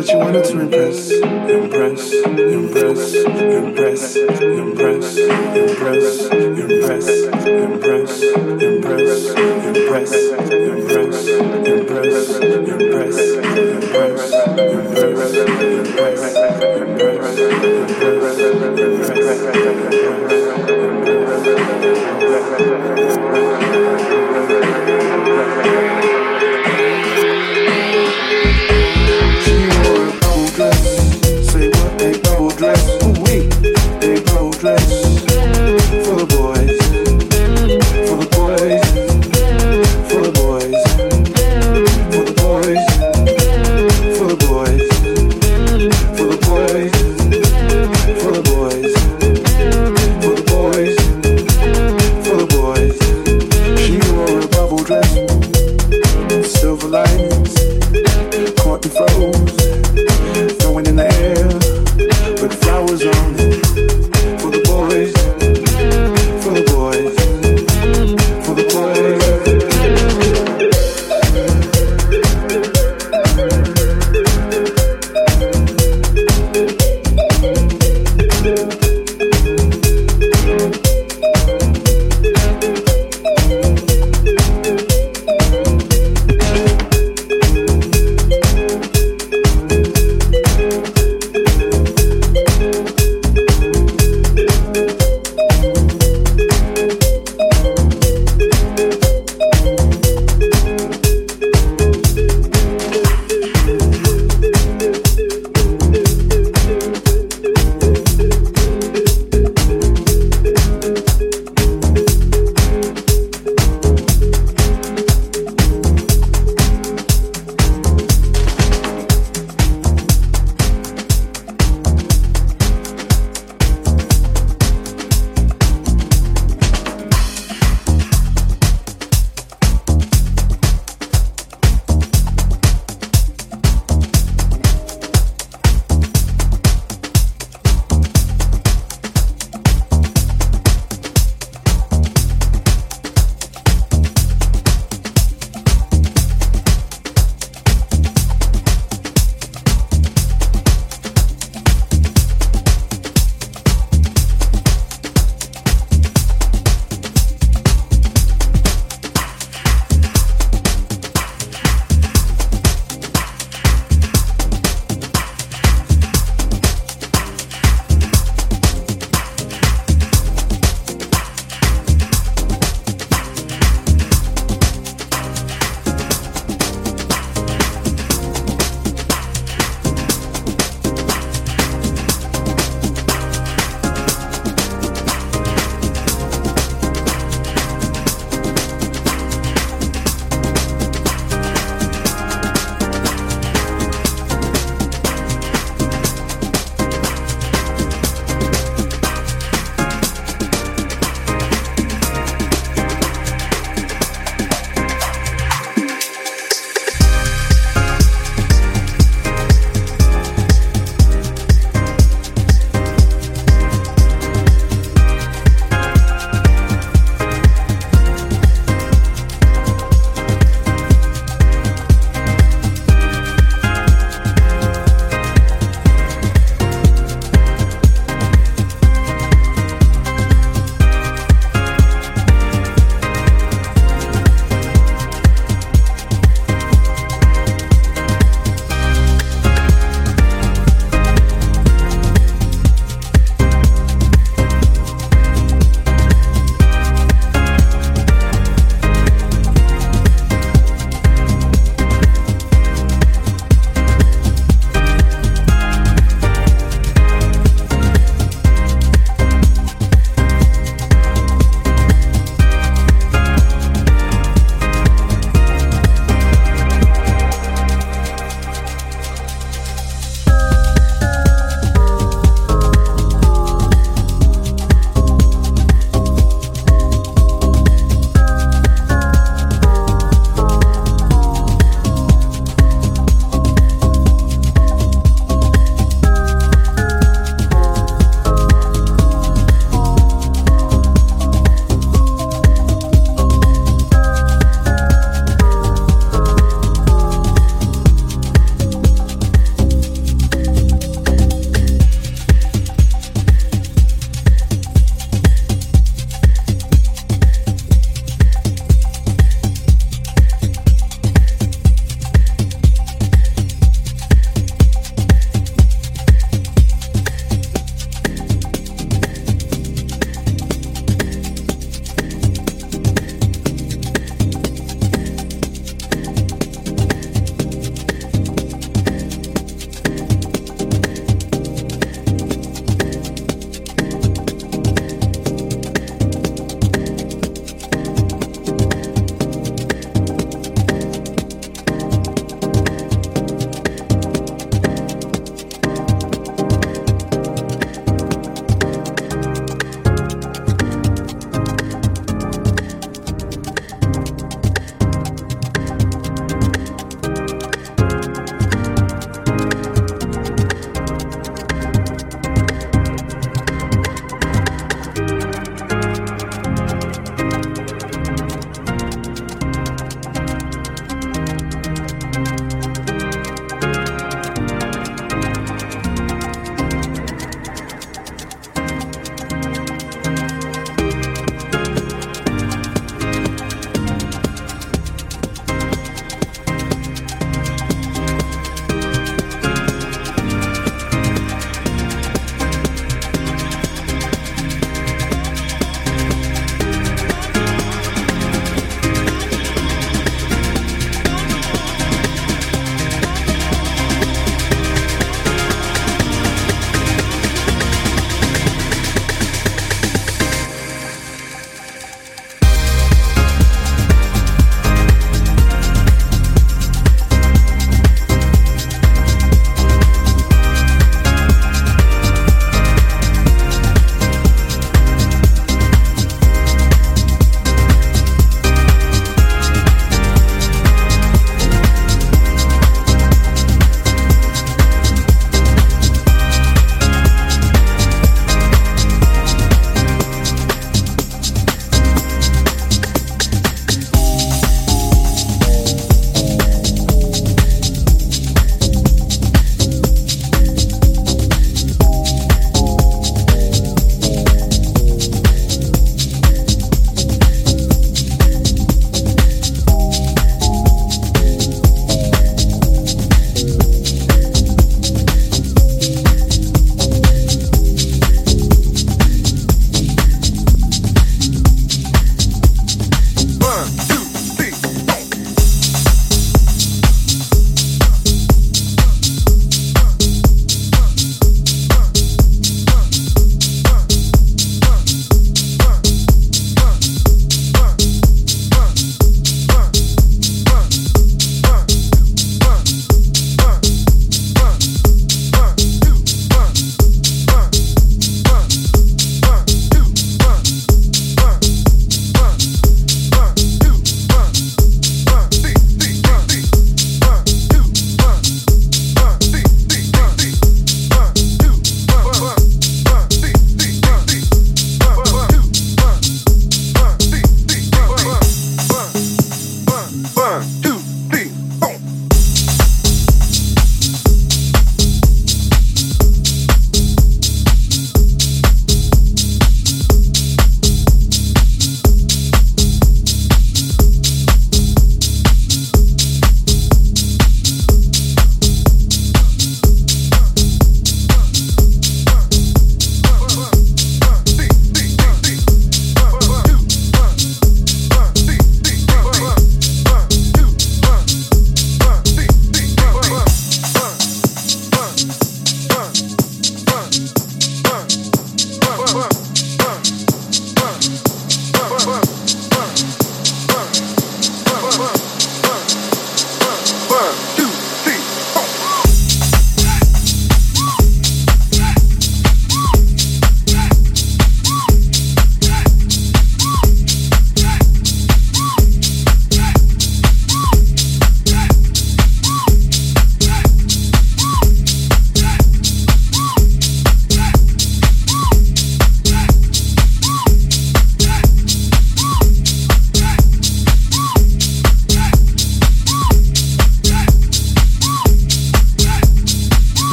That you wanted to impress. Impress, impress,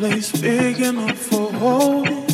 This enough for night.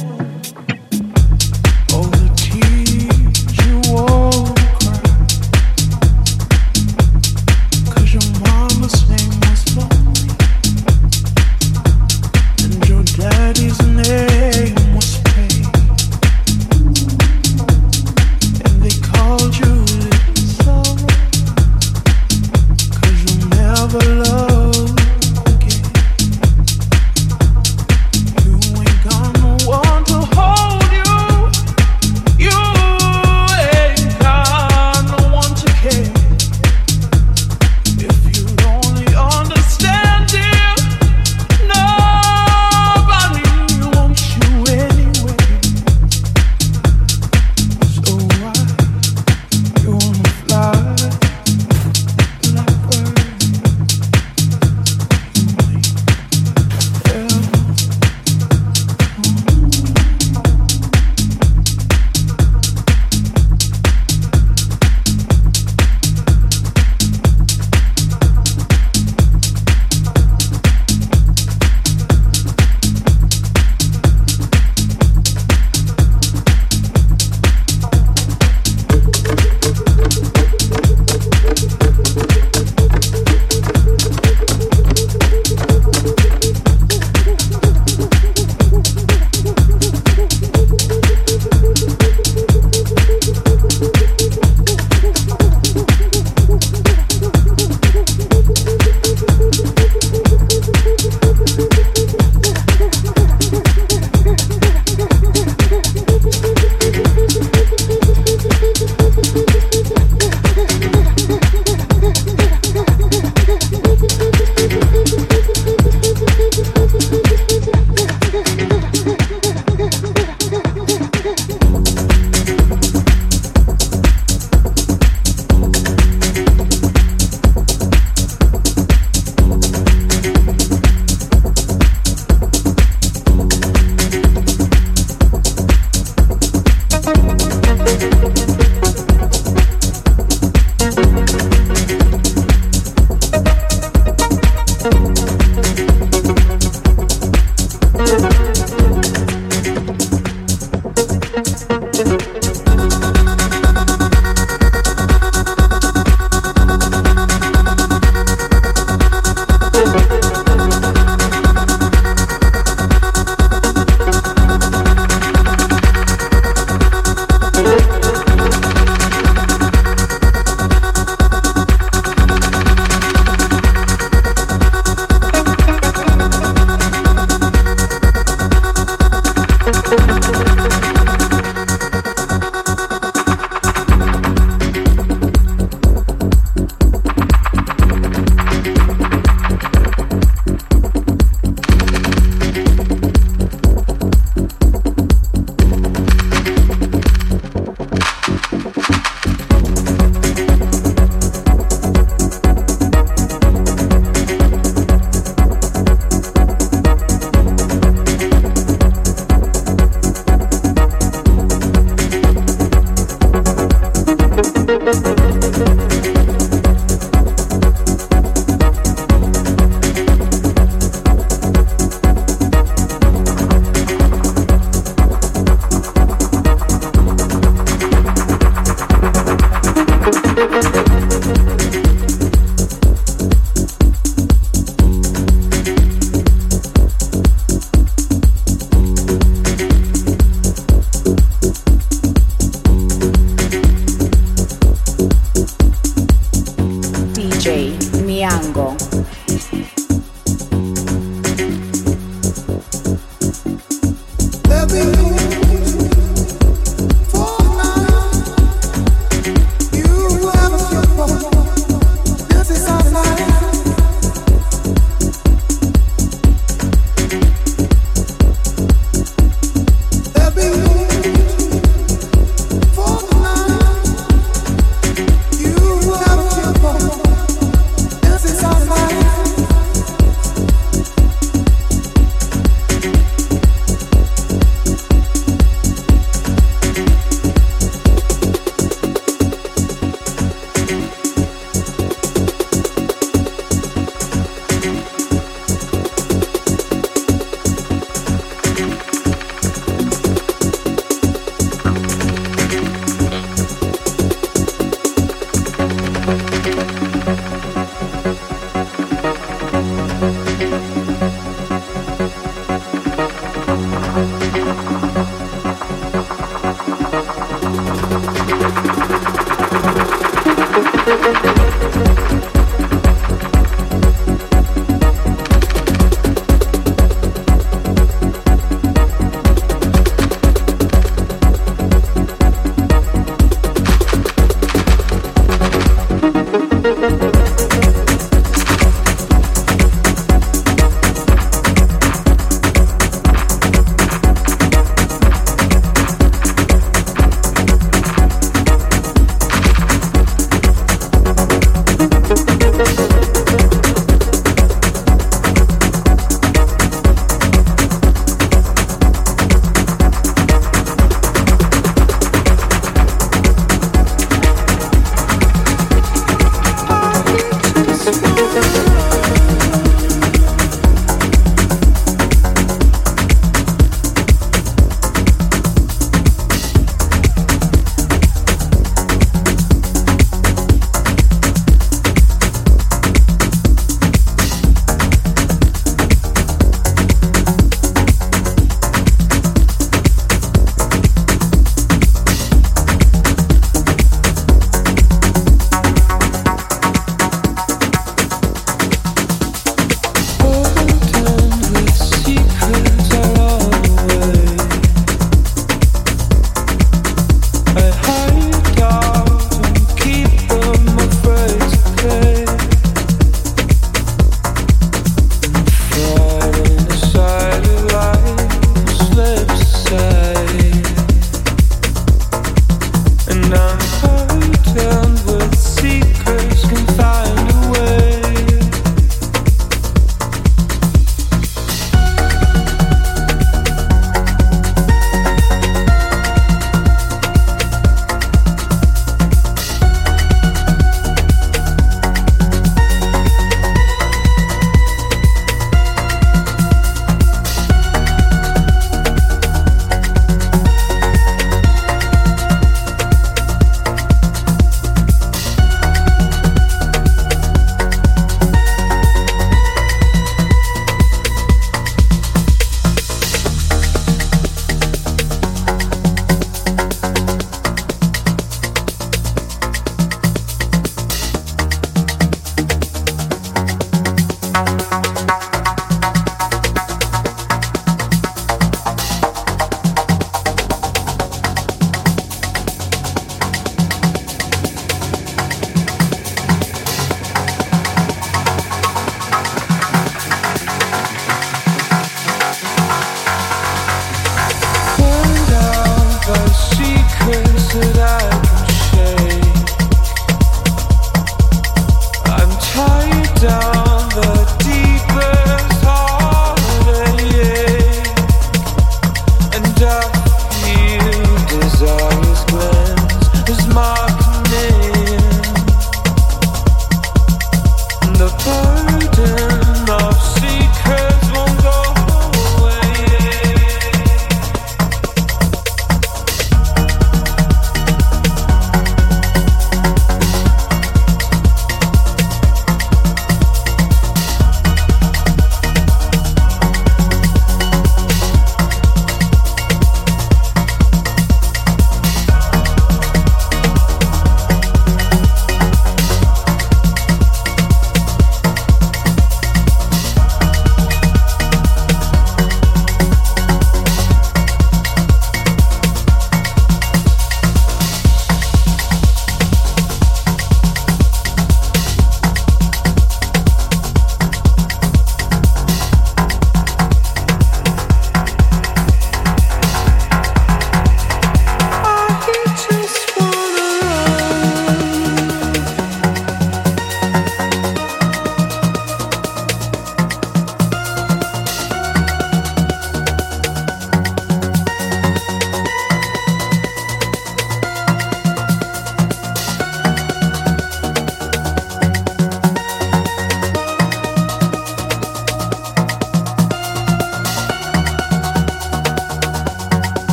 The